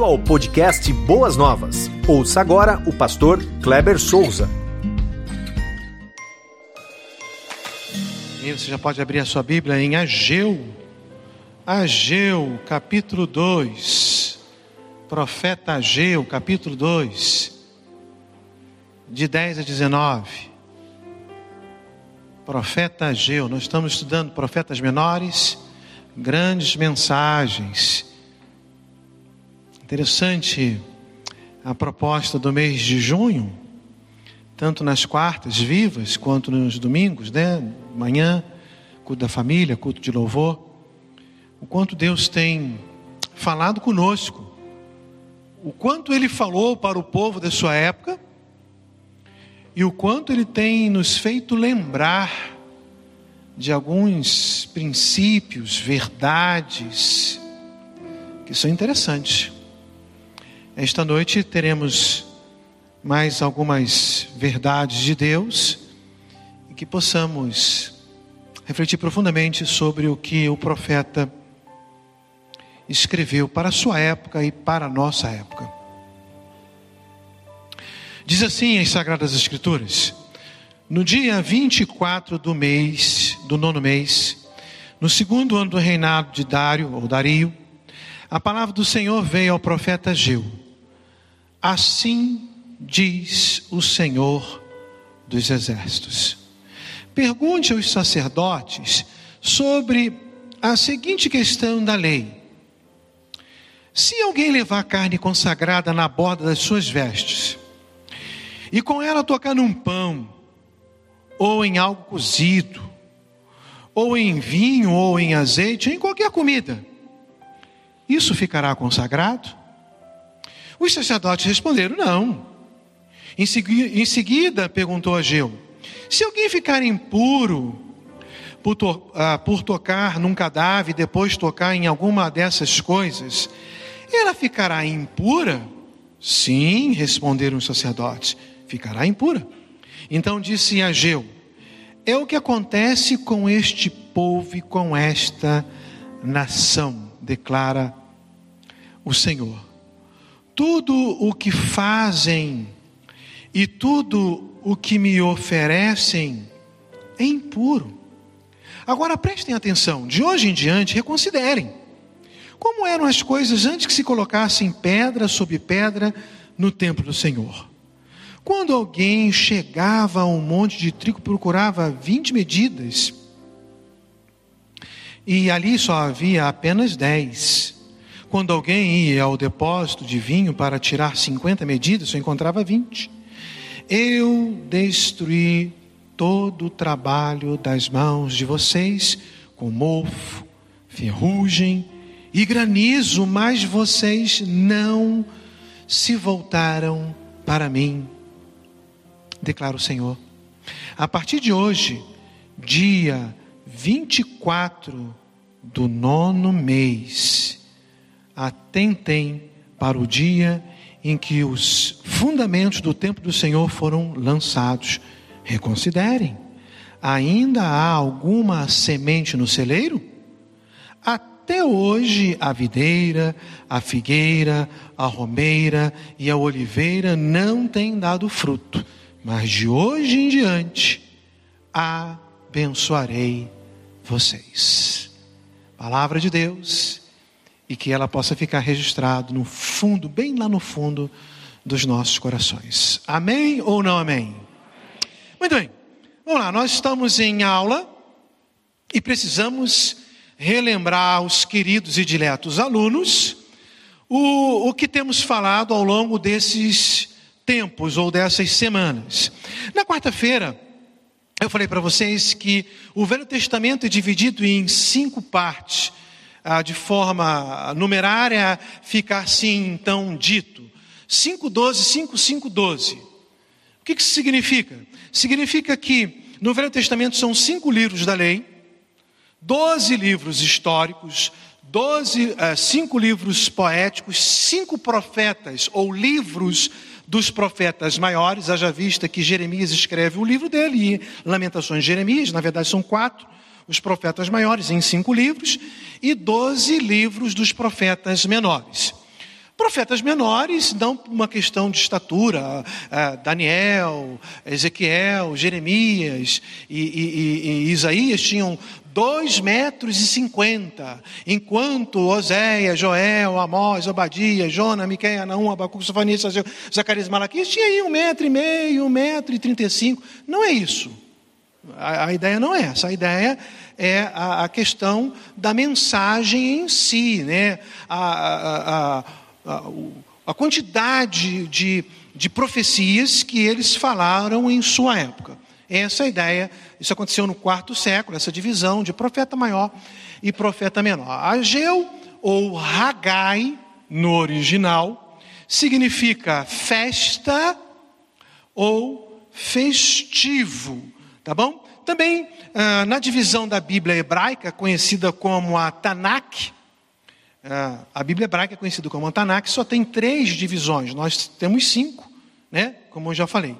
Bem-vindo ao podcast Boas Novas. Ouça agora o pastor Kleber Souza. E você já pode abrir a sua Bíblia em Ageu. Ageu, capítulo 2. Profeta Ageu, capítulo 2. De 10 a 19. Profeta Ageu, nós estamos estudando profetas menores, grandes mensagens Interessante a proposta do mês de junho, tanto nas quartas vivas quanto nos domingos, né? Manhã, culto da família, culto de louvor. O quanto Deus tem falado conosco, o quanto Ele falou para o povo da sua época e o quanto Ele tem nos feito lembrar de alguns princípios, verdades que são interessantes. Esta noite teremos mais algumas verdades de Deus e que possamos refletir profundamente sobre o que o profeta escreveu para a sua época e para a nossa época. Diz assim as Sagradas Escrituras: No dia 24 do mês, do nono mês, no segundo ano do reinado de Dário, ou Dario, a palavra do Senhor veio ao profeta Geu Assim diz o Senhor dos Exércitos. Pergunte aos sacerdotes sobre a seguinte questão da lei: se alguém levar carne consagrada na borda das suas vestes, e com ela tocar num pão, ou em algo cozido, ou em vinho, ou em azeite, ou em qualquer comida, isso ficará consagrado? Os sacerdotes responderam: não. Em seguida, em seguida perguntou a Geu: se alguém ficar impuro por, to, uh, por tocar num cadáver e depois tocar em alguma dessas coisas, ela ficará impura? Sim, responderam os sacerdotes: ficará impura. Então disse Ageu: É o que acontece com este povo e com esta nação, declara o Senhor tudo o que fazem e tudo o que me oferecem é impuro. Agora prestem atenção, de hoje em diante reconsiderem. Como eram as coisas antes que se colocassem pedra sobre pedra no templo do Senhor? Quando alguém chegava a um monte de trigo, procurava 20 medidas, e ali só havia apenas 10. Quando alguém ia ao depósito de vinho para tirar 50 medidas, só encontrava 20. Eu destruí todo o trabalho das mãos de vocês com mofo, ferrugem e granizo, mas vocês não se voltaram para mim, declara o Senhor. A partir de hoje, dia 24 do nono mês, atentem para o dia em que os fundamentos do templo do Senhor foram lançados. Reconsiderem. Ainda há alguma semente no celeiro? Até hoje a videira, a figueira, a romeira e a oliveira não têm dado fruto, mas de hoje em diante abençoarei vocês. Palavra de Deus e que ela possa ficar registrado no fundo, bem lá no fundo dos nossos corações. Amém ou não amém? Muito bem. Vamos lá, nós estamos em aula e precisamos relembrar aos queridos e diletos alunos o, o que temos falado ao longo desses tempos ou dessas semanas. Na quarta-feira, eu falei para vocês que o Velho Testamento é dividido em cinco partes ah, de forma numerária, fica assim então dito: 512, 5512. O que, que isso significa? Significa que no Velho Testamento são cinco livros da lei, doze livros históricos, doze, uh, cinco livros poéticos, cinco profetas ou livros dos profetas maiores, haja vista que Jeremias escreve o livro dele, e Lamentações de Jeremias, na verdade são quatro, os profetas maiores em cinco livros e doze livros dos profetas menores. Profetas menores, não uma questão de estatura, ah, Daniel, Ezequiel, Jeremias e, e, e, Isaías tinham dois metros e cinquenta, enquanto Oséias, Joel, Amós, Obadias, Jona, Miqueias, Naum, Abacuque, Sofanias, Zacarias Malaquias tinha aí um metro e meio, um metro e trinta e cinco. Não é isso. A, a, ideia não é essa. A ideia é a, a questão da mensagem em si, né? a, a, quantidade de, de profecias que eles falaram em sua época. Essa é a ideia. Isso aconteceu no quarto século, essa divisão de profeta maior e profeta menor. Ageu ou Hagai, no original, significa festa ou festivo, tá bom? Também ah, na divisão da Bíblia hebraica, conhecida como a Tanakh, ah, a Bíblia hebraica é conhecida como a Tanakh, só tem três divisões, nós temos cinco, né? como eu já falei.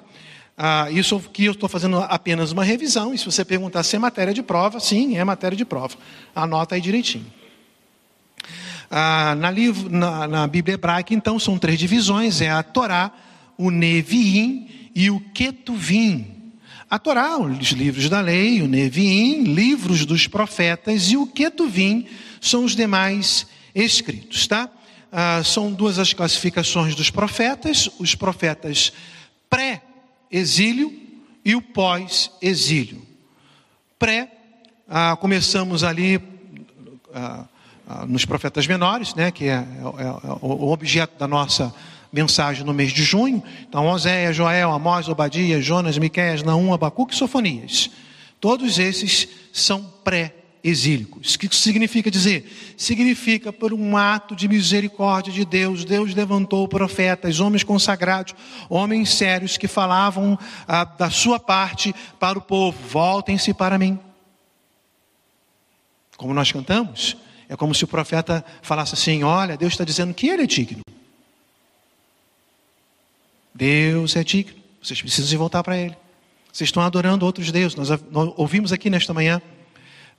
Ah, isso que eu estou fazendo apenas uma revisão, e se você perguntar se é matéria de prova, sim, é matéria de prova. Anota aí direitinho. Ah, na, livro, na, na, Bíblia hebraica, então, são três divisões: é a Torá, o Neviim e o Ketuvim. A Torá, os livros da lei, o Neviim, livros dos profetas, e o Ketuvim são os demais escritos, tá? Ah, são duas as classificações dos profetas: os profetas pré exílio e o pós-exílio. Pré, ah, começamos ali ah, ah, nos profetas menores, né, que é, é, é, o objeto da nossa mensagem no mês de junho. Então, Oséias, Joel, Amós, Obadias, Jonas, Miqueias, Naum, Abacuque e Sofonias. Todos esses são pré exílicos. O que isso significa dizer? Significa por um ato de misericórdia de Deus, Deus levantou profetas, homens consagrados, homens sérios que falavam ah, da sua parte para o povo: voltem-se para mim. Como nós cantamos, é como se o profeta falasse assim: olha, Deus está dizendo que ele é digno. Deus é digno, vocês precisam voltar para ele. Vocês estão adorando outros deuses. Nós ouvimos aqui nesta manhã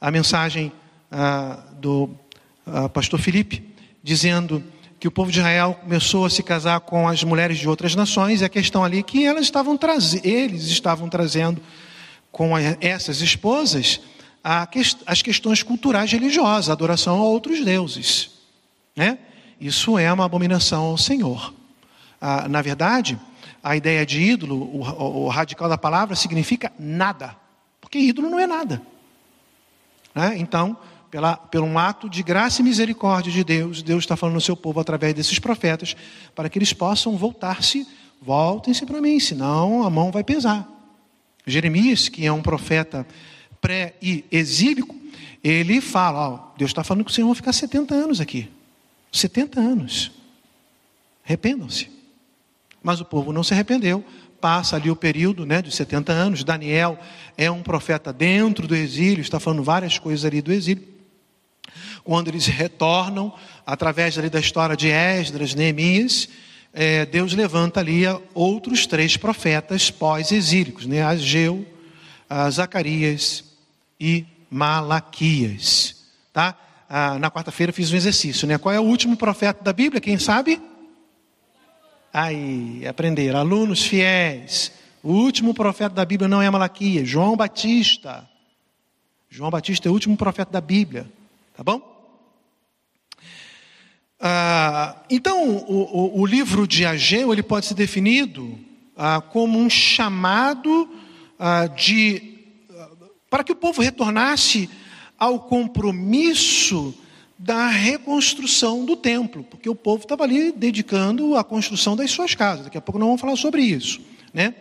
a mensagem ah, do ah, pastor Felipe, dizendo que o povo de Israel começou a se casar com as mulheres de outras nações, e a questão ali é que elas estavam eles estavam trazendo com essas esposas as questões culturais religiosas, a adoração a outros deuses. Né? Isso é uma abominação ao Senhor. Ah, na verdade, a ideia de ídolo, o, o radical da palavra, significa nada, porque ídolo não é nada. Né? Então, pela, por um ato de graça e misericórdia de Deus, Deus está falando ao seu povo através desses profetas, para que eles possam voltar-se, voltem-se para mim, senão a mão vai pesar. Jeremias, que é um profeta pré e exílico, ele fala: ó, Deus está falando que o Senhor vai ficar 70 anos aqui. 70 anos. Arrependam-se. Mas o povo não se arrependeu, passa ali o período né, de 70 anos. Daniel é um profeta dentro do exílio, está falando várias coisas ali do exílio. Quando eles retornam, através ali da história de Esdras, Neemias, é, Deus levanta ali outros três profetas pós-exílicos, né, Ageu, Zacarias e Malaquias. Tá? Ah, na quarta-feira fiz um exercício, né? Qual é o último profeta da Bíblia? Quem sabe? Aí, aprender. Alunos fiéis. O último profeta da Bíblia não é Malaquias, João Batista. João Batista é o último profeta da Bíblia. Tá bom? Ah, então, o, o, o, livro de Ageu ele pode ser definido ah, como um chamado ah, de ah, para que o povo retornasse ao compromisso da reconstrução do templo, porque o povo estava ali dedicando a construção das suas casas. Daqui a pouco nós vamos falar sobre isso, né?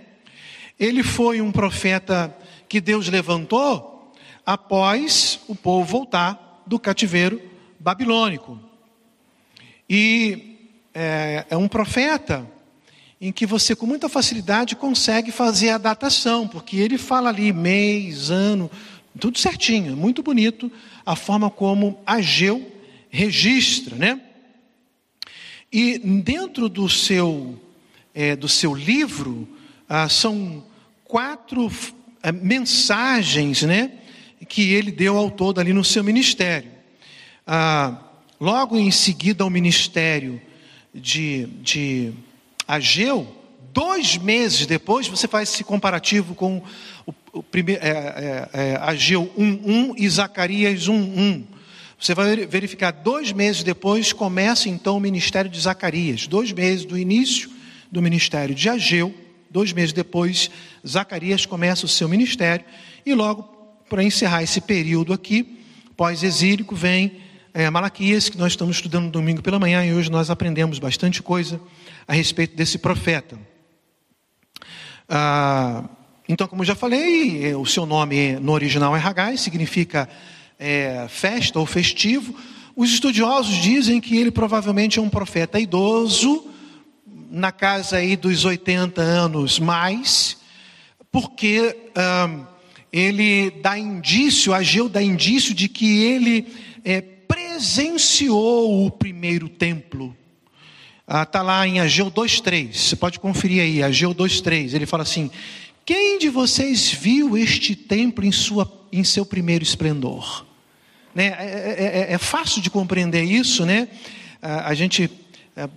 Ele foi um profeta que Deus levantou após o povo voltar do cativeiro babilônico. E é, é um profeta em que você com muita facilidade consegue fazer a datação, porque ele fala ali mês, ano, tudo certinho, muito bonito a forma como Ageu registra, né? E dentro do seu, é, do seu livro, ah, são quatro ah, mensagens, né? Que ele deu ao todo ali no seu ministério. Ah, logo em seguida ao ministério de, de Ageu, dois meses depois, você faz esse comparativo com o, o primeiro, é, é, é, Ageu 1.1 e Zacarias 1.1. Você vai verificar, dois meses depois começa então o ministério de Zacarias. Dois meses do início do ministério de Ageu, dois meses depois, Zacarias começa o seu ministério. E logo, para encerrar esse período aqui, pós-exílico, vem é, Malaquias, que nós estamos estudando domingo pela manhã, e hoje nós aprendemos bastante coisa a respeito desse profeta. Ah, então, como já falei, é, o seu nome no original é Hagai, significa é, festa ou festivo. Os estudiosos dizem que ele provavelmente é um profeta idoso, na casa aí dos 80 anos mais, porque ele dá indício, Ageu dá indício de que ele é, presenciou o primeiro templo. Está ah, tá lá em Ageu 2,3, você pode conferir aí, Ageu 2,3, ele fala assim: Quem de vocês viu este templo em, sua, em seu primeiro esplendor? Né? É, é, é, é, fácil de compreender isso, né? A gente é,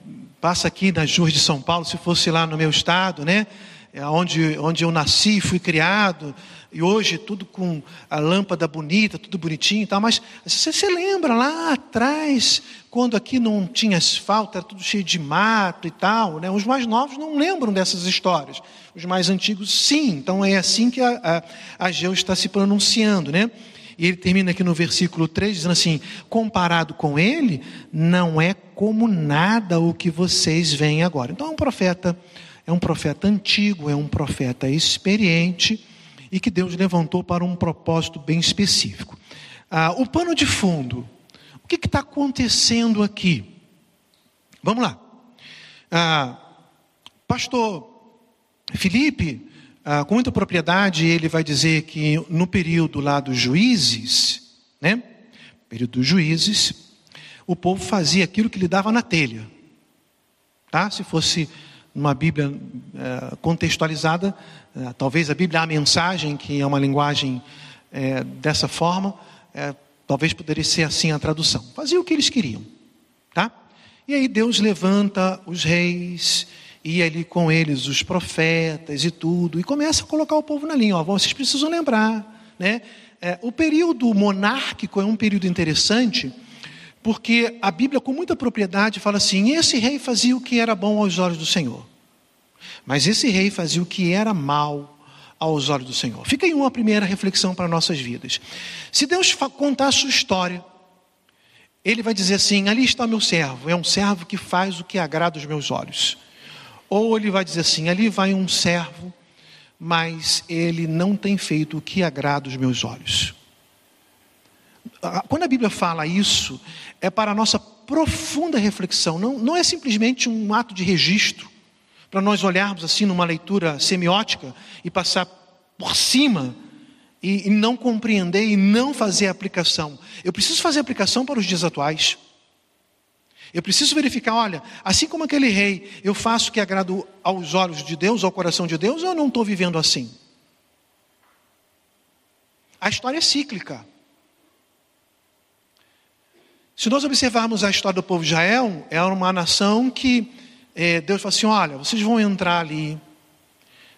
passa aqui nas ruas de São Paulo, se fosse lá no meu estado, né? É onde, onde eu nasci, fui criado, e hoje tudo com a lâmpada bonita, tudo bonitinho e tal, mas você se lembra lá atrás, quando aqui não tinha asfalto, era tudo cheio de mato e tal, né? Os mais novos não lembram dessas histórias, os mais antigos sim, então é assim que a, a, a Geu está se pronunciando, né? E ele termina aqui no versículo 3 dizendo assim: comparado com ele, não é como nada o que vocês veem agora. Então é um profeta, é um profeta antigo, é um profeta experiente e que Deus levantou para um propósito bem específico. Ah, o pano de fundo, o que está acontecendo aqui? Vamos lá. Ah, pastor Felipe ah, com muita propriedade, ele vai dizer que no período lá dos juízes, né? Período dos juízes, o povo fazia aquilo que lhe dava na telha. Tá? Se fosse uma Bíblia é, contextualizada, é, talvez a Bíblia a mensagem, que é uma linguagem é, dessa forma, talvez poderia ser assim a tradução. Fazia o que eles queriam, tá? E aí Deus levanta os reis e ali com eles os profetas e tudo, e começa a colocar o povo na linha. Ó, vocês precisam lembrar, né? O período monárquico é um período interessante, porque a Bíblia, com muita propriedade, fala assim: esse rei fazia o que era bom aos olhos do Senhor, mas esse rei fazia o que era mal aos olhos do Senhor. Fica aí uma primeira reflexão para nossas vidas. Se Deus contar a sua história, ele vai dizer assim: ali está meu servo, é um servo que faz o que agrada os meus olhos. Ou ele vai dizer assim: ali vai um servo, mas ele não tem feito o que agrada os meus olhos. Quando a Bíblia fala isso, é para a nossa profunda reflexão, não, não é simplesmente um ato de registro, para nós olharmos assim numa leitura semiótica e passar por cima e, e não compreender e não fazer aplicação. Eu preciso fazer aplicação para os dias atuais. Eu preciso verificar, olha, assim como aquele rei, eu faço o que agrada aos olhos de Deus, ao coração de Deus, ou eu não estou vivendo assim? A história é cíclica. Se nós observarmos a história do povo de Israel, é uma nação que é, Deus fala assim: olha, vocês vão entrar ali,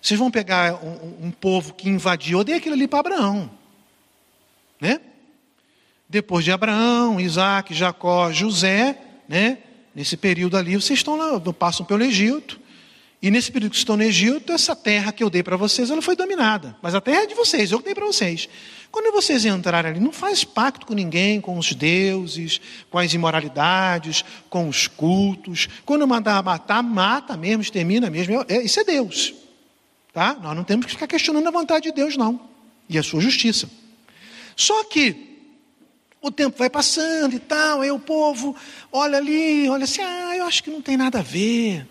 vocês vão pegar um, um povo que invadiu, eu dei aquilo ali para Abraão, né? Depois de Abraão, Isaac, Jacó, José, né? Nesse período ali, vocês estão lá, passam pelo Egito. E nesse período que estão no Egito, essa terra que eu dei para vocês, ela foi dominada. Mas a terra é de vocês, eu que dei para vocês. Quando vocês entrarem ali, não faz pacto com ninguém, com os deuses, com as imoralidades, com os cultos. Quando mandar matar, mata mesmo, extermina mesmo. É, isso é Deus. Tá? Nós não temos que ficar questionando a vontade de Deus, não. E a sua justiça. Só que o tempo vai passando e tal, aí o povo olha ali, olha assim, ah, eu acho que não tem nada a ver.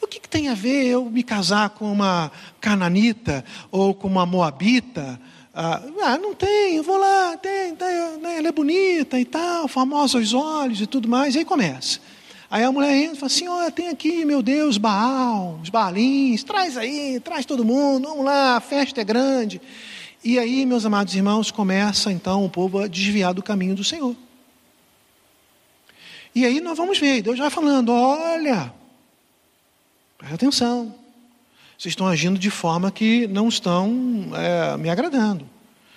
O que, que tem a ver eu me casar com uma cananita ou com uma moabita? Ah, ah não tem, eu vou lá, tem, tem, né, ela é bonita e tal, famosa aos olhos e tudo mais, e aí começa. Aí a mulher entra e fala assim: olha, tem aqui, meu Deus, Baal, os Baalins, traz aí, traz todo mundo, vamos lá, a festa é grande. E aí, meus amados irmãos, começa então o povo a desviar do caminho do Senhor. E aí nós vamos ver, Deus vai falando: olha, presta atenção, vocês estão agindo de forma que não estão é, me agradando.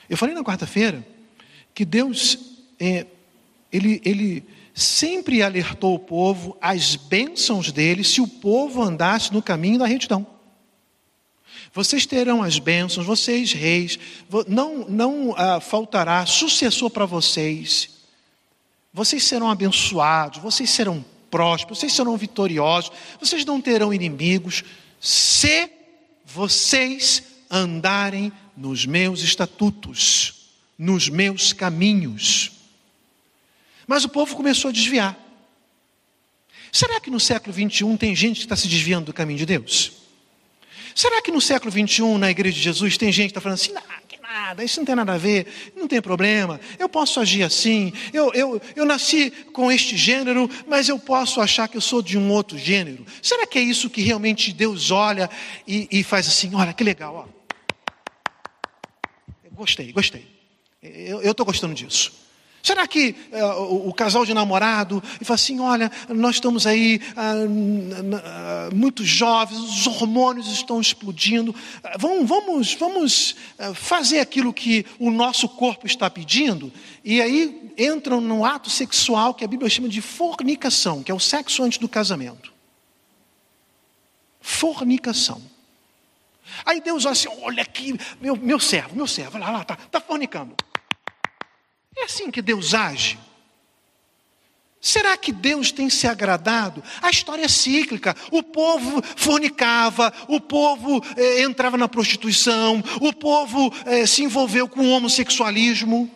Eu falei na quarta-feira que Deus, é, ele, ele sempre alertou o povo às bênçãos dele se o povo andasse no caminho da retidão. Vocês terão as bênçãos, vocês reis, não, não ah, faltará sucessor para vocês. Vocês serão abençoados, vocês serão prósperos, vocês serão vitoriosos, vocês não terão inimigos, se vocês andarem nos meus estatutos, nos meus caminhos. Mas o povo começou a desviar. Será que no século 21 tem gente que está se desviando do caminho de Deus? Será que no século 21, na igreja de Jesus, tem gente que está falando assim, que nada, isso não tem nada a ver, não tem problema, eu posso agir assim, eu, eu, eu nasci com este gênero, mas eu posso achar que eu sou de um outro gênero. Será que é isso que realmente Deus olha e, e faz assim, olha que legal, ó. Gostei, gostei. Eu estou gostando disso. Será que uh, o, casal de namorado e fala assim: olha, nós estamos aí uh, uh, muito jovens, os hormônios estão explodindo, vamos, vamos, vamos fazer aquilo que o nosso corpo está pedindo, e aí entram no ato sexual que a Bíblia chama de fornicação, que é o sexo antes do casamento. Fornicação. Aí Deus olha assim: olha aqui, meu, meu servo, meu servo, lá, lá, está tá fornicando. É assim que Deus age? Será que Deus tem se agradado? A história é cíclica. O povo fornicava, o povo eh, entrava na prostituição, o povo eh, se envolveu com o homossexualismo.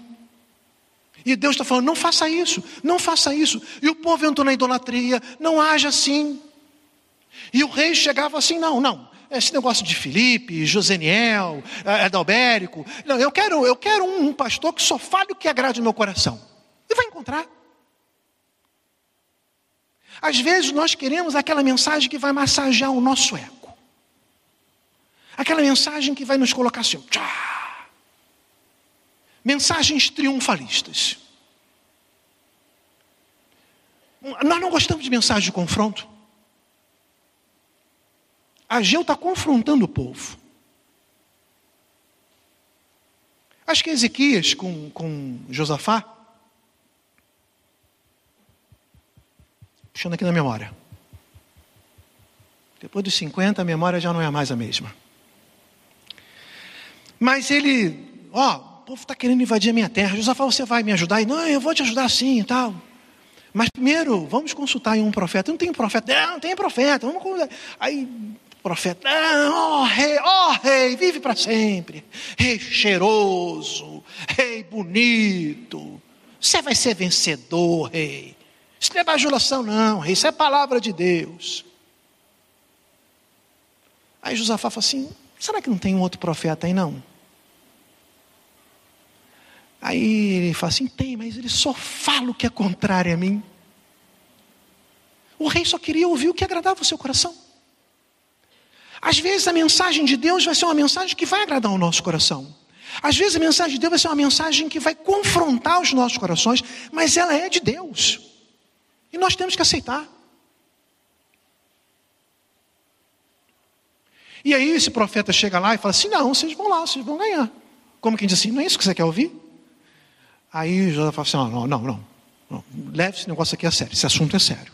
E Deus está falando: não faça isso, não faça isso. E o povo entrou na idolatria, não haja assim. E o rei chegava assim: não, não, esse negócio de Felipe, Joseniel, Adalbérico. Não, eu quero, eu quero um, um pastor que só fale o que agrade o meu coração. E vai encontrar. Às vezes nós queremos aquela mensagem que vai massagear o nosso eco. Aquela mensagem que vai nos colocar assim, tchá. Mensagens triunfalistas. Nós não gostamos de mensagem de confronto. Ageu está confrontando o povo. Acho que Ezequias com, com Josafá, puxando aqui na memória. Depois dos 50, a memória já não é mais a mesma. Mas ele, ó, o povo está querendo invadir a minha terra. Josafá, você vai me ajudar? E, não, eu vou te ajudar sim e tal. Mas primeiro, vamos consultar um profeta. Não tem profeta. Não, não tem profeta. Vamos Aí profeta, ó oh, rei, ó oh, rei, vive para sempre, rei cheiroso, rei bonito, você vai ser vencedor, rei. Isso não é bajulação, não, rei, isso é palavra de Deus. Aí Josafá fala assim: será que não tem um outro profeta aí, não? Aí ele fala assim: tem, mas ele só fala o que é contrário a mim. O rei só queria ouvir o que agradava o seu coração. Às vezes a mensagem de Deus vai ser uma mensagem que vai agradar o nosso coração. Às vezes a mensagem de Deus vai ser uma mensagem que vai confrontar os nossos corações, mas ela é de Deus. E nós temos que aceitar. E aí esse profeta chega lá e fala assim: não, vocês vão lá, vocês vão ganhar. Como quem diz assim, não é isso que você quer ouvir? Aí José fala assim: não, não, não, não. Leve esse negócio aqui a sério, esse assunto é sério.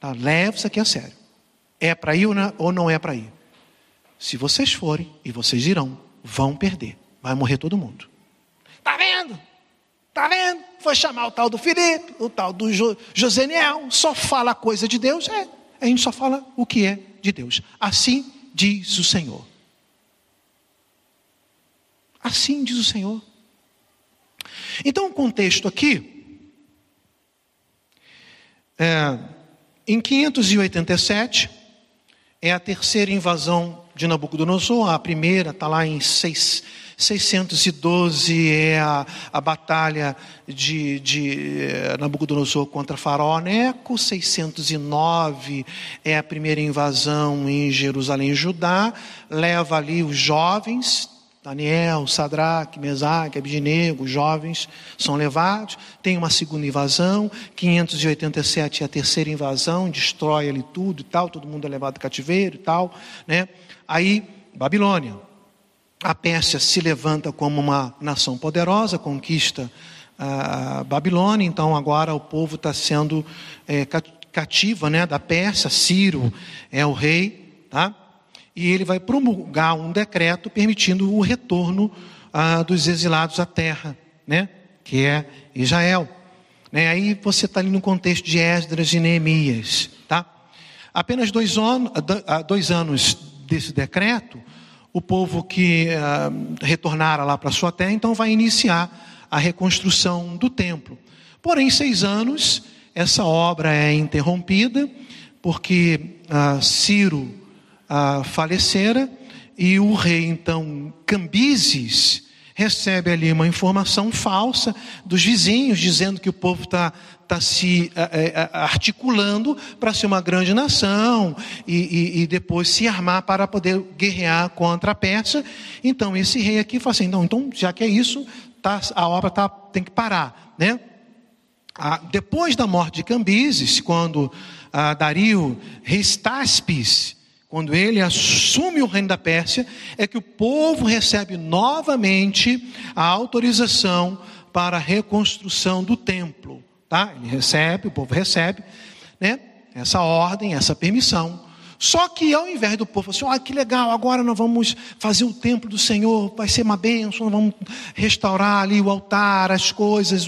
Tá? Leve isso aqui a sério. É para ir ou não é para ir? Se vocês forem, e vocês irão, vão perder. Vai morrer todo mundo. Está vendo? Está vendo? Foi chamar o tal do Filipe, o tal do jo, Joseniel, só fala coisa de Deus. É, a gente só fala o que é de Deus. Assim diz o Senhor. Assim diz o Senhor. Então, o contexto aqui, é, em 587, é a terceira invasão de Nabucodonosor. A primeira está lá em 6, 612, é a, a batalha de, de eh, Nabucodonosor contra Faraó Neco. 609 é a primeira invasão em Jerusalém, Judá. Leva ali os jovens, Daniel, Sadraque, Mesaque, Abidnego, os jovens são levados, tem uma segunda invasão, 587 é a terceira invasão, destrói ali tudo e tal, todo mundo é levado cativeiro e tal, né? Aí, Babilônia. A Pérsia se levanta como uma nação poderosa, conquista a Babilônia, então agora o povo está sendo é, cativa né, da Pérsia, Ciro é o rei, tá? E ele vai promulgar um decreto permitindo o retorno ah, dos exilados à terra, né? que é Israel. Né? Aí você está ali no contexto de Esdras e Neemias. Tá? Apenas dois, on, ah, dois anos desse decreto, o povo que ah, retornara lá para sua terra, então vai iniciar a reconstrução do templo. Porém, seis anos, essa obra é interrompida, porque ah, Ciro ah, falecera e o rei, então, Cambises, recebe ali uma informação falsa dos vizinhos, dizendo que o povo está tá se é, articulando para ser uma grande nação e, e, e, depois se armar para poder guerrear contra a Pérsia. Então, esse rei aqui fala assim: não, então, já que é isso, tá, a obra tá, tem que parar. Né? Ah, depois da morte de Cambises, quando ah, Dario Restaspes quando ele assume o reino da Pérsia, é que o povo recebe novamente a autorização para a reconstrução do templo. Tá? Ele recebe, o povo recebe, né? Essa ordem, essa permissão. Só que ao invés do povo assim, ah, que legal, agora nós vamos fazer o templo do Senhor, vai ser uma bênção, nós vamos restaurar ali o altar, as coisas,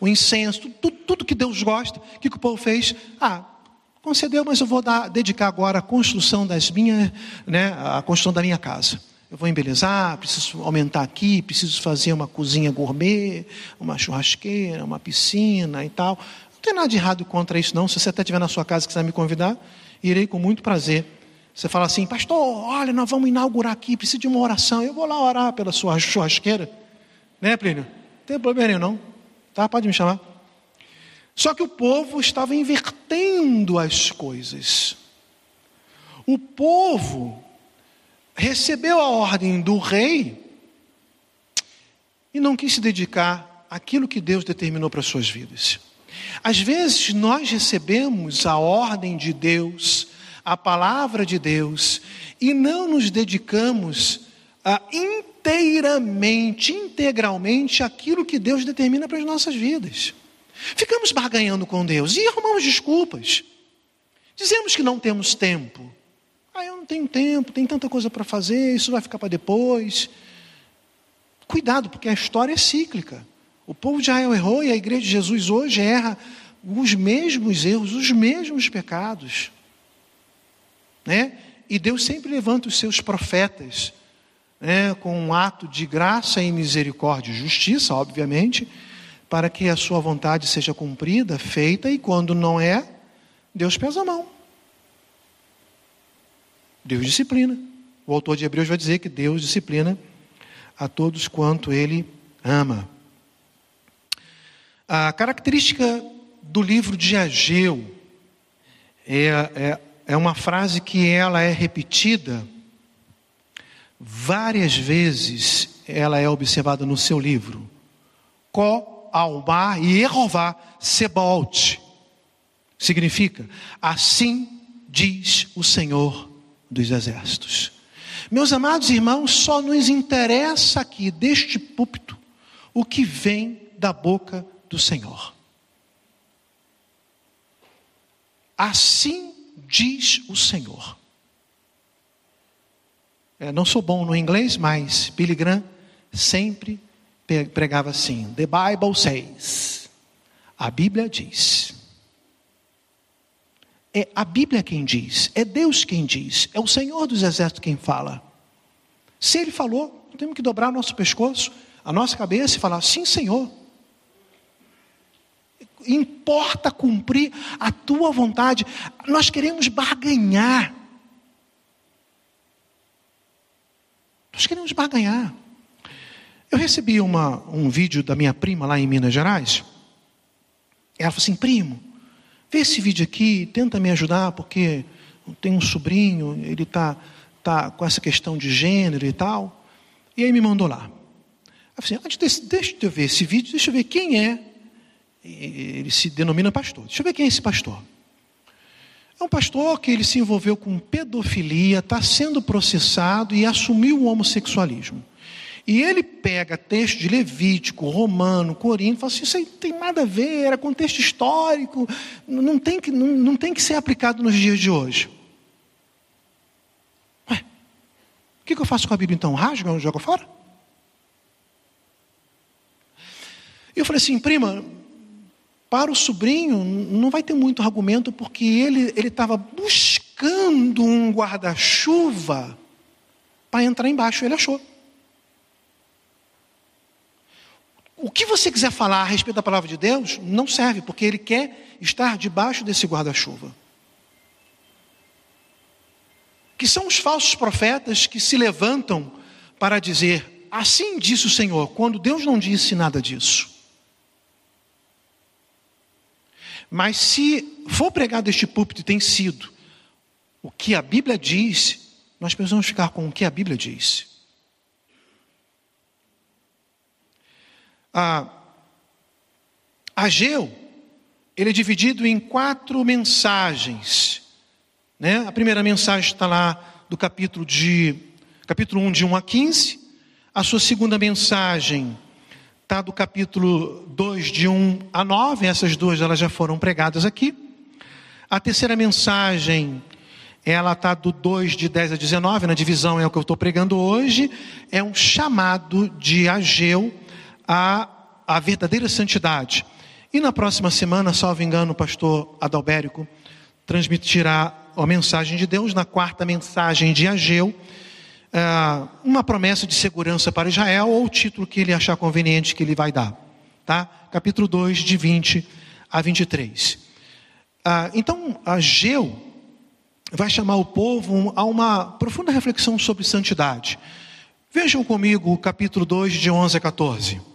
o incenso, tudo, tudo que Deus gosta. O que, que o povo fez? Ah, Concedeu, mas eu vou dar, dedicar agora a construção das minhas, né, a construção da minha casa. Eu vou embelezar, preciso aumentar aqui, preciso fazer uma cozinha gourmet, uma churrasqueira, uma piscina e tal. Não tem nada de errado contra isso, não. Se você até estiver na sua casa e quiser me convidar, irei com muito prazer. Você fala assim, pastor, olha, nós vamos inaugurar aqui, preciso de uma oração. Eu vou lá orar pela sua churrasqueira. Né, Plínio? Não tem problema nenhum, não. Tá? Pode me chamar. Só que o povo estava invertendo as coisas. O povo recebeu a ordem do rei e não quis se dedicar àquilo que Deus determinou para suas vidas. Às vezes nós recebemos a ordem de Deus, a palavra de Deus, e não nos dedicamos a inteiramente, integralmente aquilo que Deus determina para as nossas vidas. Ficamos barganhando com Deus e arrumamos desculpas. Dizemos que não temos tempo. Ah, eu não tenho tempo, tem tanta coisa para fazer, isso vai ficar para depois. Cuidado, porque a história é cíclica. O povo de Israel errou e a igreja de Jesus hoje erra os mesmos erros, os mesmos pecados. Né? E Deus sempre levanta os seus profetas, né, com um ato de graça e misericórdia e justiça, obviamente, para que a sua vontade seja cumprida, feita, e quando não é, Deus pesa a mão. Deus disciplina. O autor de Hebreus vai dizer que Deus disciplina a todos quanto ele ama. A característica do livro de Ageu é, é, é uma frase que ela é repetida várias vezes, ela é observada no seu livro. Co ao mar e Erová Sebolte. Significa, assim diz o Senhor dos Exércitos. Meus amados irmãos, só nos interessa aqui deste púlpito o que vem da boca do Senhor. Assim diz o Senhor. É, não sou bom no inglês, mas Billy Graham sempre pregava assim: The Bible says. A Bíblia diz. É a Bíblia quem diz, é Deus quem diz, é o Senhor dos Exércitos quem fala. Se Ele falou, temos que dobrar nosso pescoço, a nossa cabeça e falar: Sim, Senhor. Importa cumprir a tua vontade. Nós queremos barganhar. Nós queremos barganhar. Eu recebi uma, um vídeo da minha prima lá em Minas Gerais. Ela falou assim: primo, vê esse vídeo aqui, tenta me ajudar, porque tem um sobrinho, ele está tá com essa questão de gênero e tal. E aí me mandou lá. Eu falei assim, antes deixa eu ver esse vídeo, deixa eu ver quem é. Ele se denomina pastor. Deixa eu ver quem é esse pastor. É um pastor que ele se envolveu com pedofilia, está sendo processado e assumiu o homossexualismo. E ele pega texto de Levítico, Romano, Corinto, e fala assim: isso aí não tem nada a ver, era contexto histórico, não tem que, não, não tem que ser aplicado nos dias de hoje. Ué, o que, que eu faço com a Bíblia então? Rasga ou jogo fora? E eu falei assim, prima, para o sobrinho não vai ter muito argumento, porque ele estava buscando um guarda-chuva para entrar embaixo, ele achou. O que você quiser falar a respeito da palavra de Deus não serve, porque ele quer estar debaixo desse guarda-chuva. Que são os falsos profetas que se levantam para dizer: Assim disse o Senhor, quando Deus não disse nada disso. Mas se for pregado este púlpito tem sido o que a Bíblia diz, nós precisamos ficar com o que a Bíblia diz. Ah, Ageu, ele é dividido em quatro mensagens. Né? A primeira mensagem está lá do capítulo, de, capítulo 1, de 1 a 15. A sua segunda mensagem está do capítulo 2, de 1 a 9. Essas duas elas já foram pregadas aqui. A terceira mensagem, ela está do 2, de 10 a 19. Na divisão é o que eu estou pregando hoje. É um chamado de Ageu a, a verdadeira santidade. E na próxima semana, salvo engano, o pastor Adalbérico transmitirá a mensagem de Deus, na quarta mensagem de Ageu, é, uma promessa de segurança para Israel, ou o título que ele achar conveniente que ele vai dar. Tá? Capítulo 2, de 20 a 23. Ah, então, Ageu vai chamar o povo a uma profunda reflexão sobre santidade. Vejam comigo o capítulo 2, de 11 a 14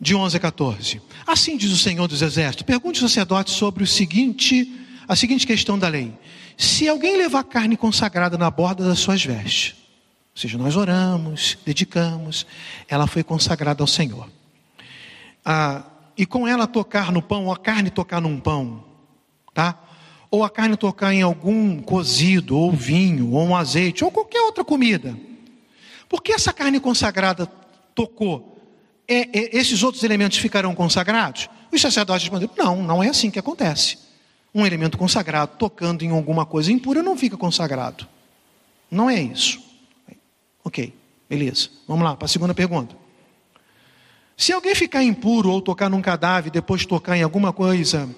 de 11 a 14. Assim diz o Senhor dos Exércitos: pergunte ao sacerdote sobre o seguinte, a seguinte questão da lei: se alguém levar carne consagrada na borda das suas vestes, ou seja, nós oramos, dedicamos, ela foi consagrada ao Senhor. Ah, e com ela tocar no pão, ou a carne tocar num pão, tá? Ou a carne tocar em algum cozido, ou vinho, ou um azeite, ou qualquer outra comida. Por que essa carne consagrada tocou é, é, esses outros elementos ficarão consagrados? Os sacerdotes responderam: não, não é assim que acontece. Um elemento consagrado tocando em alguma coisa impura não fica consagrado. Não é isso. Ok, beleza. Vamos lá para a segunda pergunta. Se alguém ficar impuro ou tocar num cadáver depois tocar em alguma coisa,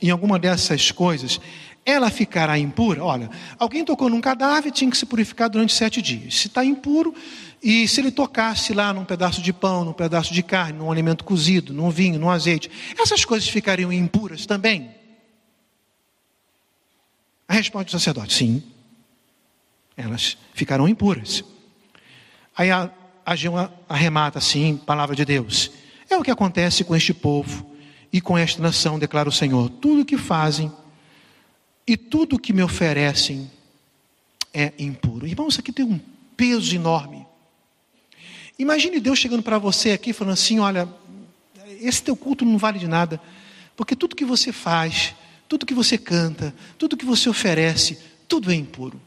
em alguma dessas coisas, ela ficará impura? Olha, alguém tocou num cadáver tinha que se purificar durante sete dias. Se está impuro, e se ele tocasse lá num pedaço de pão, num pedaço de carne, num alimento cozido, num vinho, num azeite, essas coisas ficariam impuras também? A resposta do sacerdote: sim, elas ficarão impuras. Aí a, a arremata assim, palavra de Deus. É o que acontece com este povo e com esta nação, declara o Senhor. Tudo o que fazem e tudo o que me oferecem é impuro. Irmãos, isso aqui tem um peso enorme. Imagine Deus chegando para você aqui falando assim: olha, esse teu culto não vale de nada, porque tudo que você faz, tudo que você canta, tudo que você oferece, tudo é impuro.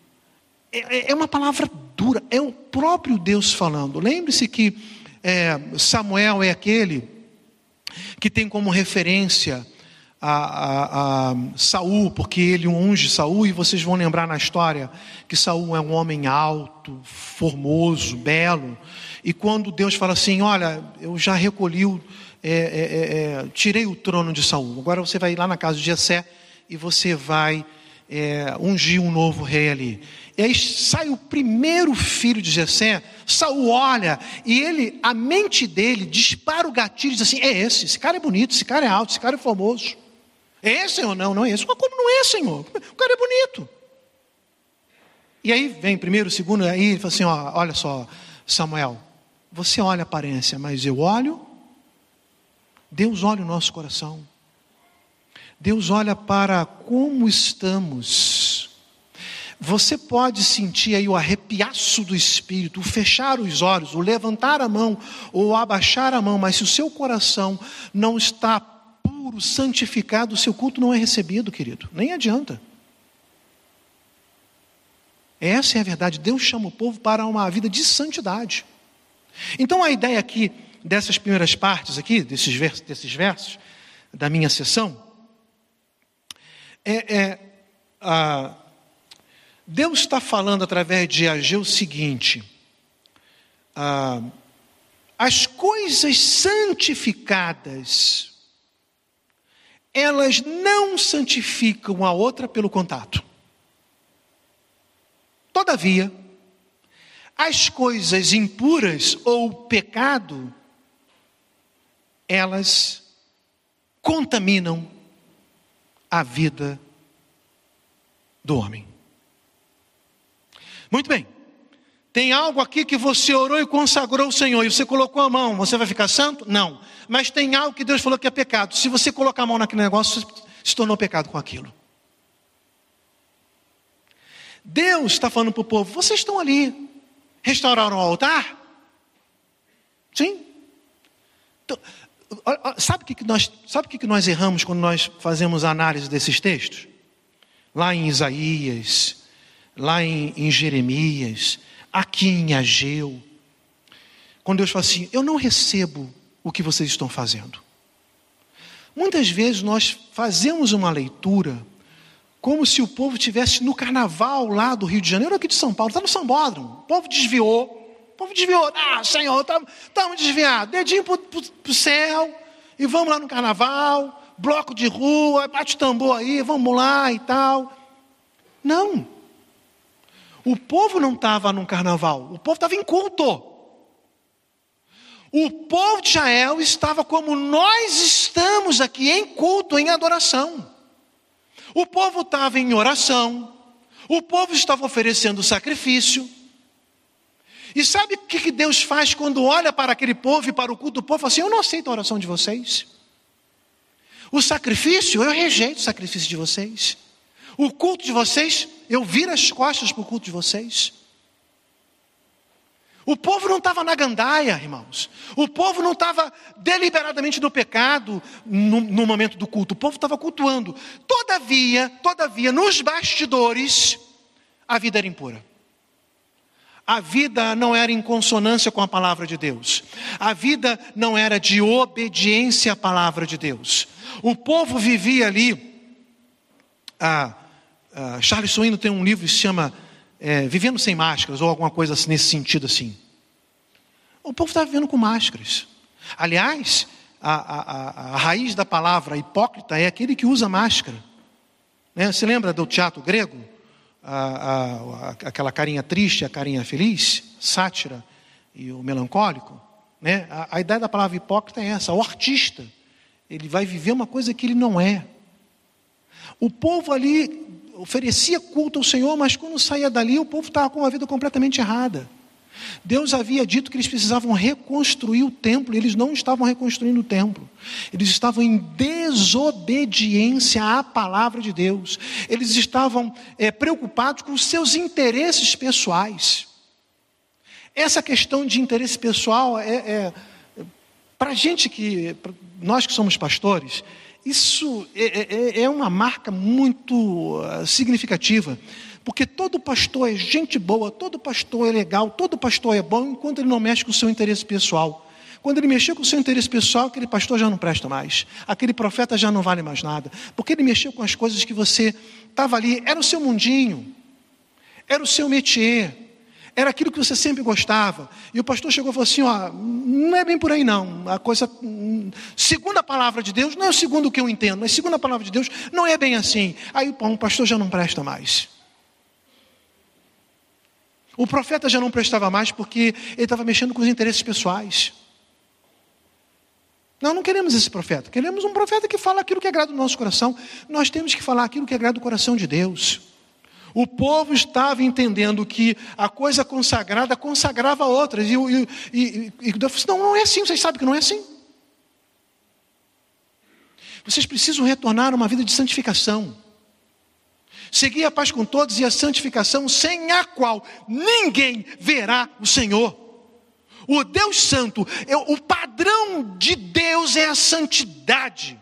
É, é, é uma palavra dura, é o próprio Deus falando. Lembre-se que é, Samuel é aquele que tem como referência a, a, a, Saul, porque ele unge Saul, e vocês vão lembrar na história que Saul é um homem alto, formoso, belo, e quando Deus fala assim: Olha, eu já recolhi, o, é, é, é, é, tirei o trono de Saul, agora você vai lá na casa de Jessé e você vai é, ungir um novo rei ali. E aí sai o primeiro filho de Jessé, Saul olha, e ele, a mente dele dispara o gatilho e diz assim: é esse, esse cara é bonito, esse cara é alto, esse cara é famoso. É esse ou não? Não é esse. Mas como não é, Senhor? O cara é bonito. E aí vem primeiro, segundo, aí ele fala assim: ó, olha só, Samuel, você olha a aparência, mas eu olho. Deus olha o nosso coração. Deus olha para como estamos. Você pode sentir aí o arrepiaço do espírito, o fechar os olhos, o levantar a mão ou abaixar a mão, mas se o seu coração não está puro, santificado, o seu culto não é recebido, querido. Nem adianta. Essa é a verdade. Deus chama o povo para uma vida de santidade. Então a ideia aqui dessas primeiras partes aqui, desses versos, desses versos da minha sessão, é, é Deus está falando através de Ageu o seguinte: as coisas santificadas, elas não santificam a outra pelo contato. Todavia, as coisas impuras ou pecado, elas contaminam a vida do homem. Muito bem. Tem algo aqui que você orou e consagrou o Senhor e você colocou a mão, você vai ficar santo? Não. Mas tem algo que Deus falou que é pecado. Se você colocar a mão naquele negócio, se tornou pecado com aquilo. Deus está falando para o povo: vocês estão ali, restauraram o altar? Sim. Então, sabe o que, nós, sabe o que nós erramos quando nós fazemos análise desses textos? Lá em Isaías, lá em, em Jeremias, aqui em Ageu. Quando Deus fala assim: Eu não recebo o que vocês estão fazendo. Muitas vezes nós fazemos uma leitura como se o povo estivesse no carnaval lá do Rio de Janeiro, aqui de São Paulo, está no Sambódromo. O povo desviou, o povo desviou. Ah, Senhor, estamos desviados. Dedinho para o céu, e vamos lá no carnaval, bloco de rua, bate o tambor aí, vamos lá e tal. Não. O povo não estava num carnaval, o povo estava em culto. O povo de Israel estava como nós estamos aqui, em culto, em adoração. O povo estava em oração, o povo estava oferecendo sacrifício. E sabe o que Deus faz quando olha para aquele povo e para o culto do povo? Assim: Eu não aceito a oração de vocês. O sacrifício, eu rejeito o sacrifício de vocês. O culto de vocês, eu viro as costas para o culto de vocês. O povo não estava na gandaia, irmãos. O povo não estava deliberadamente no pecado no, no, momento do culto. O povo estava cultuando. Todavia, todavia, nos bastidores, a vida era impura. A vida não era em consonância com a palavra de Deus. A vida não era de obediência à palavra de Deus. O povo vivia ali. Ah, ah, Charles Swindoll tem um livro que se chama é, Vivendo Sem Máscaras, ou alguma coisa assim, nesse sentido assim. O povo está vivendo com máscaras. Aliás, a, a, a, a, raiz da palavra hipócrita é aquele que usa máscara. Né? Você lembra do teatro grego? aquela carinha triste, a carinha feliz, sátira e o melancólico. Né? A, ideia da palavra hipócrita é essa: o artista, ele vai viver uma coisa que ele não é. O povo ali oferecia culto ao Senhor, mas quando saía dali, o povo estava com uma vida completamente errada. Deus havia dito que eles precisavam reconstruir o templo, e eles não estavam reconstruindo o templo. Eles estavam em desobediência à palavra de Deus. Eles estavam é, preocupados com seus interesses pessoais. Essa questão de interesse pessoal é, é para gente que, nós que somos pastores, isso é, é, é uma marca muito ah, significativa, porque todo pastor é gente boa, todo pastor é legal, todo pastor é bom, enquanto ele não mexe com o seu interesse pessoal. Quando ele mexeu com o seu interesse pessoal, aquele pastor já não presta mais, aquele profeta já não vale mais nada, porque ele mexeu com as coisas que você estava ali, era o seu mundinho, era o seu métier era aquilo que você sempre gostava. E o pastor chegou e falou assim: ó, não é bem por aí não. A coisa, segundo a palavra de Deus, não é segundo o que eu entendo, mas segundo a palavra de Deus, não é bem assim. Aí o pastor já não presta mais. O profeta já não prestava mais porque ele estava mexendo com os interesses pessoais. Nós não queremos esse profeta, queremos um profeta que fala aquilo que agrada o nosso coração. Nós temos que falar aquilo que agrada o coração de Deus. O povo estava entendendo que a coisa consagrada consagrava outras. E, e, e, e Deus falou assim: não, não é assim, vocês sabem que não é assim. Vocês precisam retornar a uma vida de santificação. Segui a paz com todos e a santificação, sem a qual ninguém verá o Senhor. O Deus Santo, o padrão de Deus é a santidade.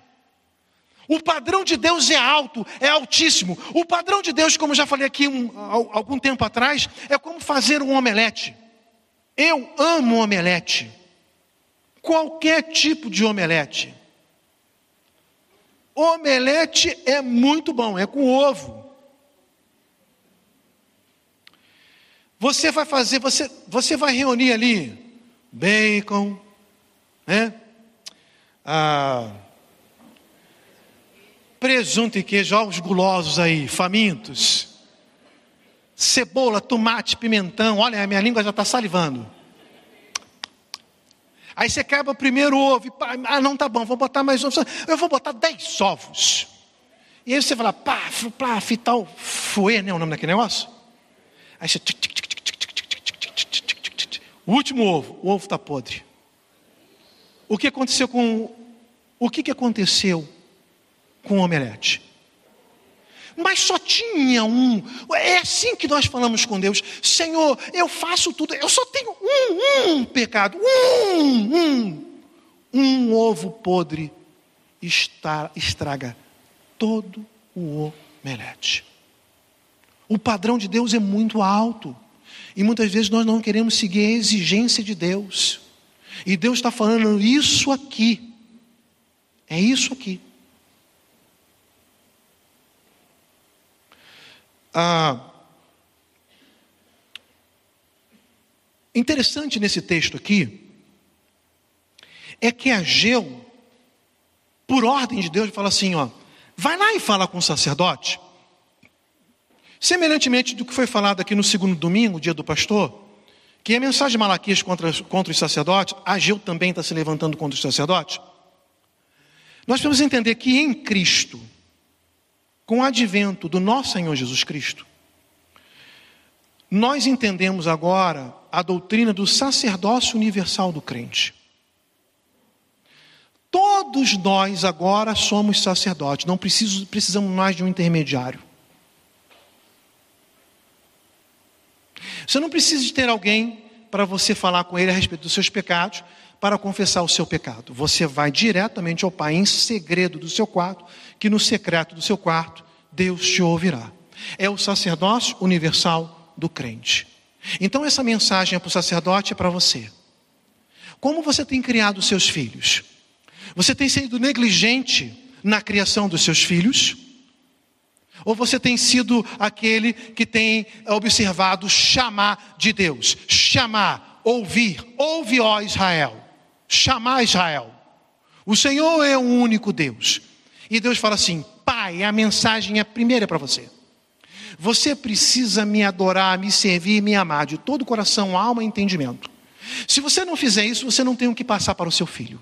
O padrão de Deus é alto, é altíssimo. O padrão de Deus, como já falei aqui um, algum tempo atrás, é como fazer um omelete. Eu amo omelete. Qualquer tipo de omelete. Omelete é muito bom, é com ovo. Você vai fazer, você, você vai reunir ali bacon, né? Ah, presunto e queijo, ovos gulosos aí, famintos. Cebola, tomate, pimentão. Olha, a minha língua já está salivando. Aí você quebra o primeiro ovo. Pá, ah, não tá bom, vou botar mais ovos. Eu vou botar dez ovos. E aí você fala, pá, pá, fital, fuê, né? O nome daquele negócio? Aí você. O último ovo, o ovo está podre. O que aconteceu com. O que, que aconteceu com omelete? Mas só tinha um. É assim que nós falamos com Deus: Senhor, eu faço tudo, eu só tenho um, um pecado, um, um. Um ovo podre estraga todo o omelete. O padrão de Deus é muito alto. E muitas vezes nós não queremos seguir a exigência de Deus. E Deus está falando isso aqui. É isso aqui. Ah, interessante nesse texto aqui é que Ageu, por ordem de Deus, fala assim: ó, vai lá e fala com o sacerdote. Semelhantemente do que foi falado aqui no segundo domingo, dia do pastor, que a mensagem de Malaquias contra, contra os sacerdotes, Ageu também está se levantando contra os sacerdotes. Nós precisamos entender que em Cristo, com o advento do nosso Senhor Jesus Cristo, nós entendemos agora a doutrina do sacerdócio universal do crente. Todos nós agora somos sacerdotes, não precisamos mais de um intermediário. Você não precisa de ter alguém para você falar com ele a respeito dos seus pecados, para confessar o seu pecado. Você vai diretamente ao Pai em segredo do seu quarto que no secreto do seu quarto Deus te ouvirá. É o sacerdócio universal do crente. Então, essa mensagem é para o sacerdote é para você. Como você tem criado os seus filhos? Você tem sido negligente na criação dos seus filhos? Ou você tem sido aquele que tem observado chamar de Deus? Chamar, ouvir, ouve, ó Israel. Chamar Israel. O Senhor é o único Deus. E Deus fala assim: Pai, a mensagem é a primeira para você. Você precisa me adorar, me servir, me amar de todo o coração, alma e entendimento. Se você não fizer isso, você não tem o que passar para o seu filho.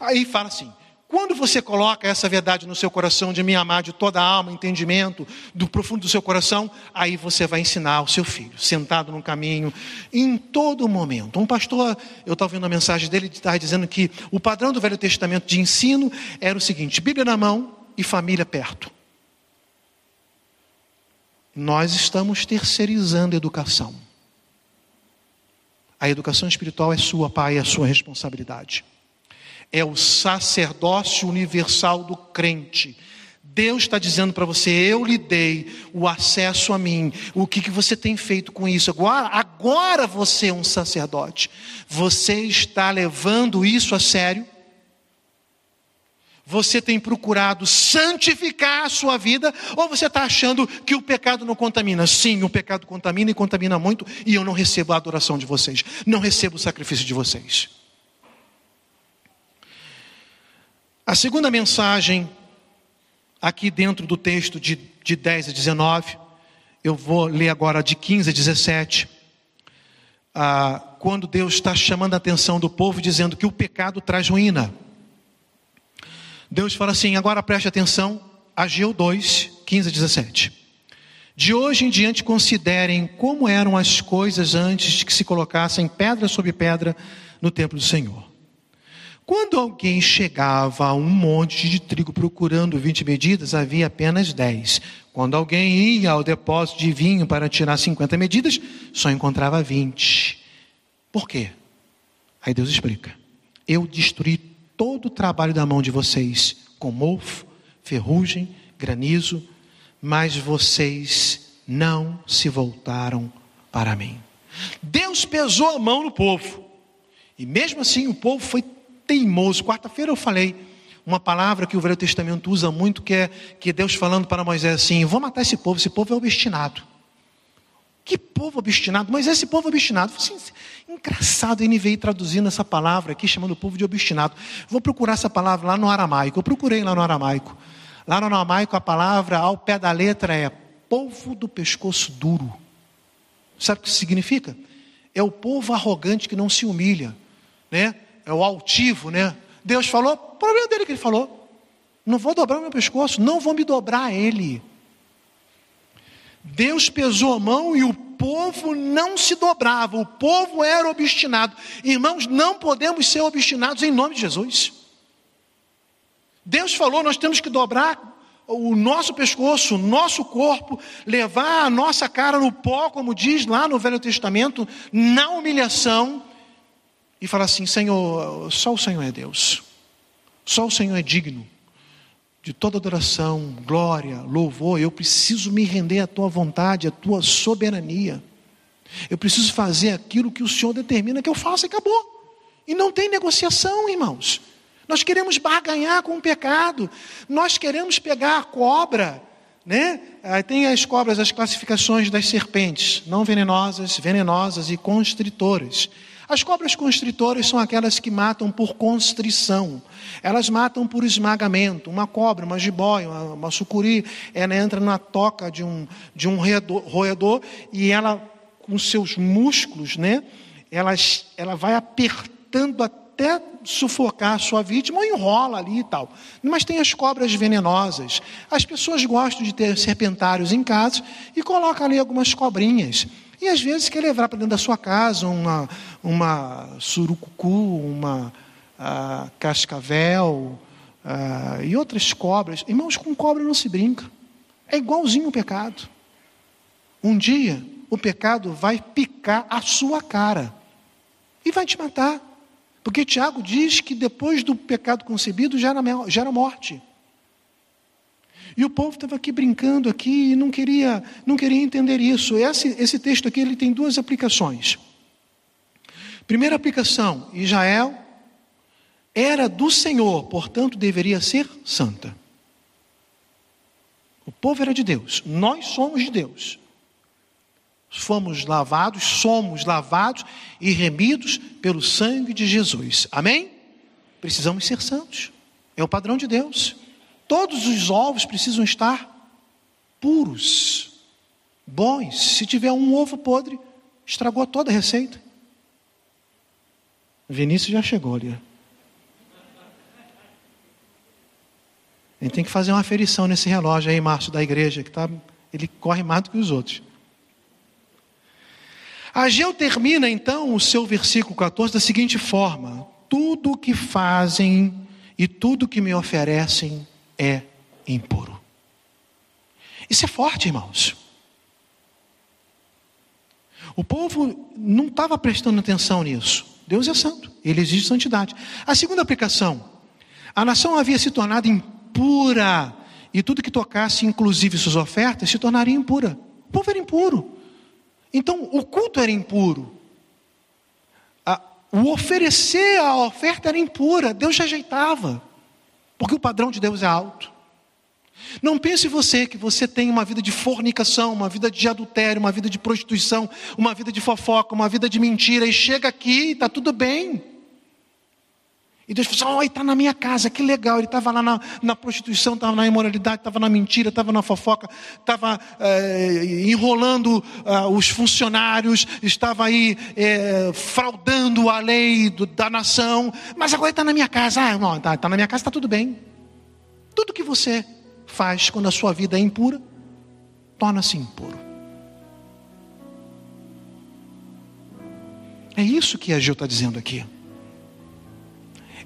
Aí fala assim: quando você coloca essa verdade no seu coração de me amar de toda a alma, entendimento, do profundo do seu coração, aí você vai ensinar ao seu filho, sentado no caminho, em todo momento. Um pastor, eu estava vendo a mensagem dele, estava dizendo que o padrão do Velho Testamento de ensino era o seguinte: Bíblia na mão e família perto. Nós estamos terceirizando a educação. A educação espiritual é sua, pai, é sua responsabilidade é o sacerdócio universal do crente. Deus está dizendo para você: eu lhe dei o acesso a mim. O que, que você tem feito com isso? Agora, agora você é um sacerdote. Você está levando isso a sério? Você tem procurado santificar a sua vida? Ou você está achando que o pecado não contamina? Sim, o pecado contamina e contamina muito, e eu não recebo a adoração de vocês, não recebo o sacrifício de vocês. A segunda mensagem, aqui dentro do texto de, de 10 a 19, eu vou ler agora de 15 a 17. Ah, quando Deus está chamando a atenção do povo, dizendo que o pecado traz ruína. Deus fala assim: agora preste atenção, Ageu 2, 15 a 17. De hoje em diante, considerem como eram as coisas antes de que se colocassem pedra sobre pedra no templo do Senhor. Quando alguém chegava a um monte de trigo procurando 20 medidas, havia apenas 10. Quando alguém ia ao depósito de vinho para tirar 50 medidas, só encontrava 20. Por quê? Aí Deus explica: Eu destruí todo o trabalho da mão de vocês com mofo, ferrugem, granizo, mas vocês não se voltaram para mim. Deus pesou a mão no povo, e mesmo assim o povo foi teimoso. Quarta-feira eu falei uma palavra que o Velho Testamento usa muito, que é que Deus falando para Moisés assim: vou matar esse povo, esse povo é obstinado. Que povo obstinado, mas esse povo obstinado. Assim, engraçado, ele veio traduzindo essa palavra aqui, chamando o povo de obstinado. Vou procurar essa palavra lá no aramaico. Eu procurei lá no aramaico. Lá no aramaico a palavra ao pé da letra é povo do pescoço duro. Sabe o que significa? É o povo arrogante que não se humilha, né? É o altivo, né? Deus falou, problema dele que ele falou. Não vou dobrar o meu pescoço, não vou me dobrar a ele. Deus pesou a mão e o povo não se dobrava, o povo era obstinado. Irmãos, não podemos ser obstinados em nome de Jesus. Deus falou, nós temos que dobrar o nosso pescoço, o nosso corpo, levar a nossa cara no pó, como diz lá no Velho Testamento, na humilhação, e falar assim: Senhor, só o Senhor é Deus, só o Senhor é digno de toda adoração, glória, louvor. Eu preciso me render à tua vontade, à tua soberania. Eu preciso fazer aquilo que o Senhor determina que eu faça e acabou. E não tem negociação, irmãos. Nós queremos barganhar com o pecado. Nós queremos pegar a cobra, né? Tem as cobras, as classificações das serpentes, não venenosas, venenosas e constritoras. As cobras constritoras são aquelas que matam por constrição. Elas matam por esmagamento. Uma cobra, uma jiboia, uma, uma sucuri, ela entra na toca de um, de um roedor, roedor e ela, com seus músculos, né? Ela, ela vai apertando até sufocar a sua vítima ou enrola ali e tal. Mas tem as cobras venenosas. As pessoas gostam de ter serpentários em casa e colocam ali algumas cobrinhas. E às vezes quer levar para dentro da sua casa uma, uma surucucu, uma uh, cascavel uh, e outras cobras. Irmãos, com cobra não se brinca. É igualzinho o pecado. Um dia o pecado vai picar a sua cara e vai te matar. Porque Tiago diz que depois do pecado concebido gera, gera morte. E o povo estava aqui brincando aqui e não queria, não queria entender isso. Esse, esse texto aqui ele tem duas aplicações. Primeira aplicação, Israel era do Senhor, portanto deveria ser santa. O povo era de Deus, nós somos de Deus. Fomos lavados, somos lavados e remidos pelo sangue de Jesus. Amém? Precisamos ser santos. É o padrão de Deus. Todos os ovos precisam estar puros, bons. Se tiver um ovo podre, estragou toda a receita. Vinícius já chegou ali. A gente tem que fazer uma aferição nesse relógio aí, Márcio, da igreja, que tá, ele corre mais do que os outros. Ageu termina então o seu versículo 14 da seguinte forma: Tudo o que fazem e tudo que me oferecem é impuro. Isso é forte, irmãos. O povo não estava prestando atenção nisso. Deus é santo, ele exige santidade. A segunda aplicação: a nação havia se tornado impura, e tudo que tocasse, inclusive suas ofertas, se tornaria impura. O povo era impuro. Então, o culto era impuro. O oferecer a oferta era impura, Deus rejeitava. Porque o padrão de Deus é alto. Não pense você que você tem uma vida de fornicação, uma vida de adultério, uma vida de prostituição, uma vida de fofoca, uma vida de mentira, e chega aqui e está tudo bem. E Deus assim: oh, ele está na minha casa, que legal. Ele estava lá na, na prostituição, estava na imoralidade, estava na mentira, estava na fofoca, estava é, enrolando é, os funcionários, estava aí é, fraudando a lei do, da nação, mas agora ele está na minha casa. Ah, não, está tá na minha casa, está tudo bem. Tudo que você faz quando a sua vida é impura, torna-se impuro. É isso que a Gil está dizendo aqui.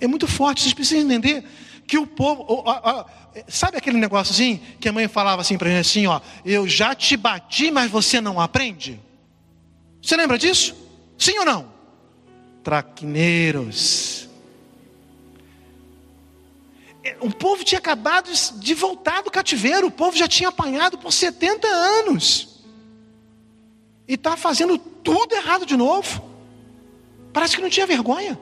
É muito forte, vocês precisam entender que o povo. Ó, ó, sabe aquele negócio assim, que a mãe falava assim para gente assim, ó, eu já te bati, mas você não aprende? Você lembra disso? Sim ou não? Traquineiros. É, o povo tinha acabado de voltar do cativeiro, o povo já tinha apanhado por 70 anos. E está fazendo tudo errado de novo. Parece que não tinha vergonha.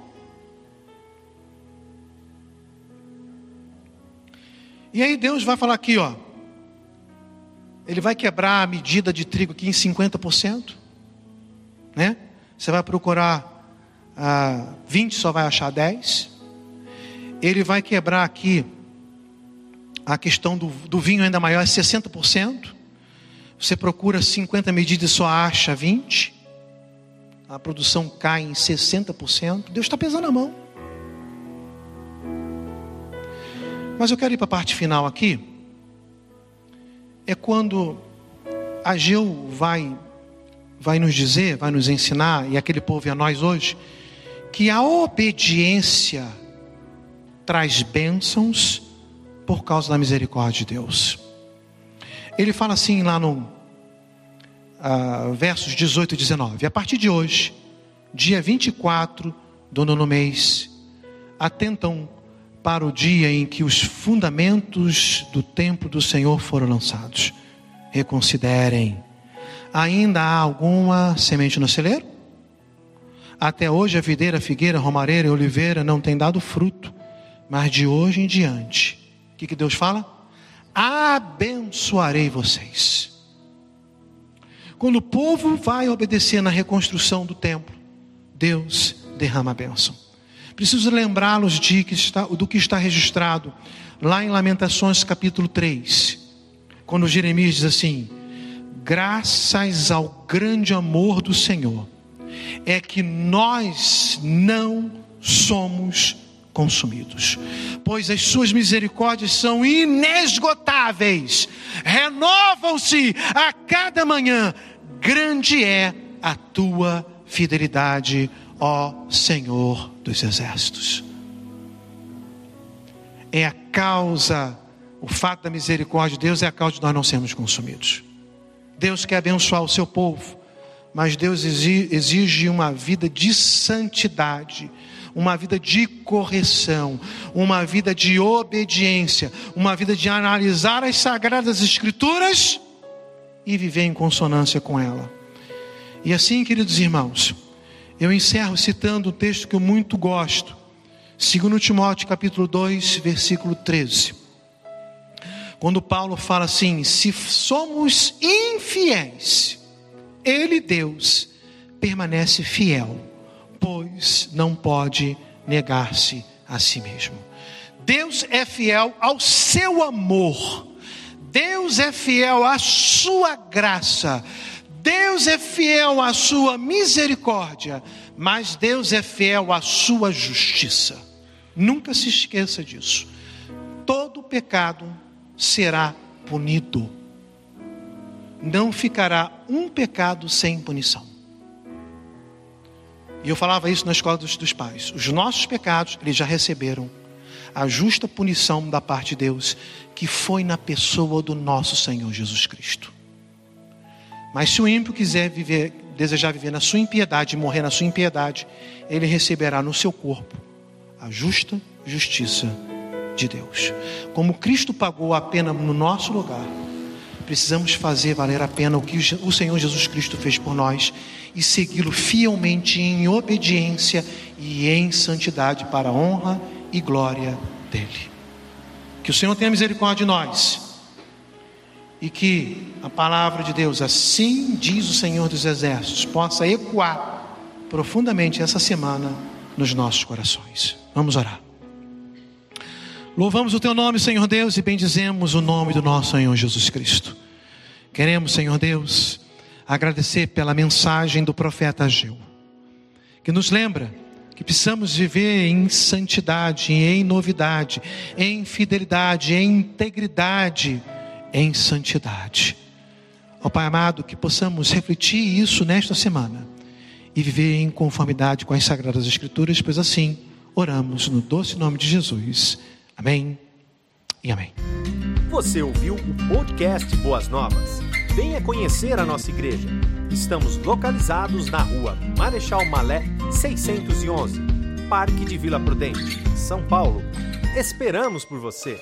E aí Deus vai falar aqui, ó. Ele vai quebrar a medida de trigo aqui em 50%, né? Você vai procurar ah, 20, só vai achar 10. Ele vai quebrar aqui a questão do, do vinho ainda maior, é 60%. Você procura 50 medidas e só acha 20. A produção cai em 60%. Deus está pesando a mão. Mas eu quero ir para a parte final aqui. É quando Ageu vai, vai nos dizer, vai nos ensinar, e aquele povo e a nós hoje, que a obediência traz bênçãos por causa da misericórdia de Deus. Ele fala assim lá no uh, versos 18 e 19: A partir de hoje, dia 24 do nono mês, atentam para o dia em que os fundamentos do templo do Senhor foram lançados. Reconsiderem. Ainda há alguma semente no celeiro? Até hoje a videira, figueira, romareira e oliveira não têm dado fruto, mas de hoje em diante, o que, que Deus fala? Abençoarei vocês. Quando o povo vai obedecer na reconstrução do templo, Deus derrama a bênção. Preciso lembrá-los do que está registrado lá em Lamentações capítulo 3, quando Jeremias diz assim: Graças ao grande amor do Senhor, é que nós não somos consumidos, pois as suas misericórdias são inesgotáveis, renovam-se a cada manhã, grande é a tua fidelidade, ó Senhor dos exércitos. É a causa, o fato da misericórdia de Deus é a causa de nós não sermos consumidos. Deus quer abençoar o seu povo, mas Deus exige uma vida de santidade, uma vida de correção, uma vida de obediência, uma vida de analisar as sagradas escrituras e viver em consonância com ela. E assim, queridos irmãos, eu encerro citando um texto que eu muito gosto. 2 Timóteo capítulo 2, versículo 13. Quando Paulo fala assim: se somos infiéis, ele, Deus, permanece fiel, pois não pode negar-se a si mesmo. Deus é fiel ao seu amor, Deus é fiel à sua graça, Deus é fiel à sua misericórdia, mas Deus é fiel à sua justiça. Nunca se esqueça disso. Todo pecado será punido. Não ficará um pecado sem punição. E eu falava isso na escola dos, dos pais. Os nossos pecados, eles já receberam a justa punição da parte de Deus, que foi na pessoa do nosso Senhor Jesus Cristo. Mas se o ímpio quiser viver, desejar viver na sua impiedade e morrer na sua impiedade, ele receberá no seu corpo a justa justiça de Deus. Como Cristo pagou a pena no nosso lugar, precisamos fazer valer a pena o que o Senhor Jesus Cristo fez por nós e segui-lo fielmente em obediência e em santidade para a honra e glória dele. Que o Senhor tenha misericórdia de nós e que a palavra de Deus, assim diz o Senhor dos Exércitos, possa ecoar profundamente essa semana nos nossos corações. Vamos orar. Louvamos o teu nome, Senhor Deus, e bendizemos o nome do nosso Senhor Jesus Cristo. Queremos, Senhor Deus, agradecer pela mensagem do profeta Ageu, que nos lembra que precisamos viver em santidade, em novidade, em fidelidade, em integridade em santidade. Ó Pai amado, que possamos refletir isso nesta semana e viver em conformidade com as Sagradas Escrituras, pois assim Oramos no doce nome de Jesus. Amém e amém. Você ouviu o podcast Boas Novas? Venha conhecer a nossa igreja. Estamos localizados na rua Marechal Malé 611, Parque de Vila Prudente, São Paulo. Esperamos por você!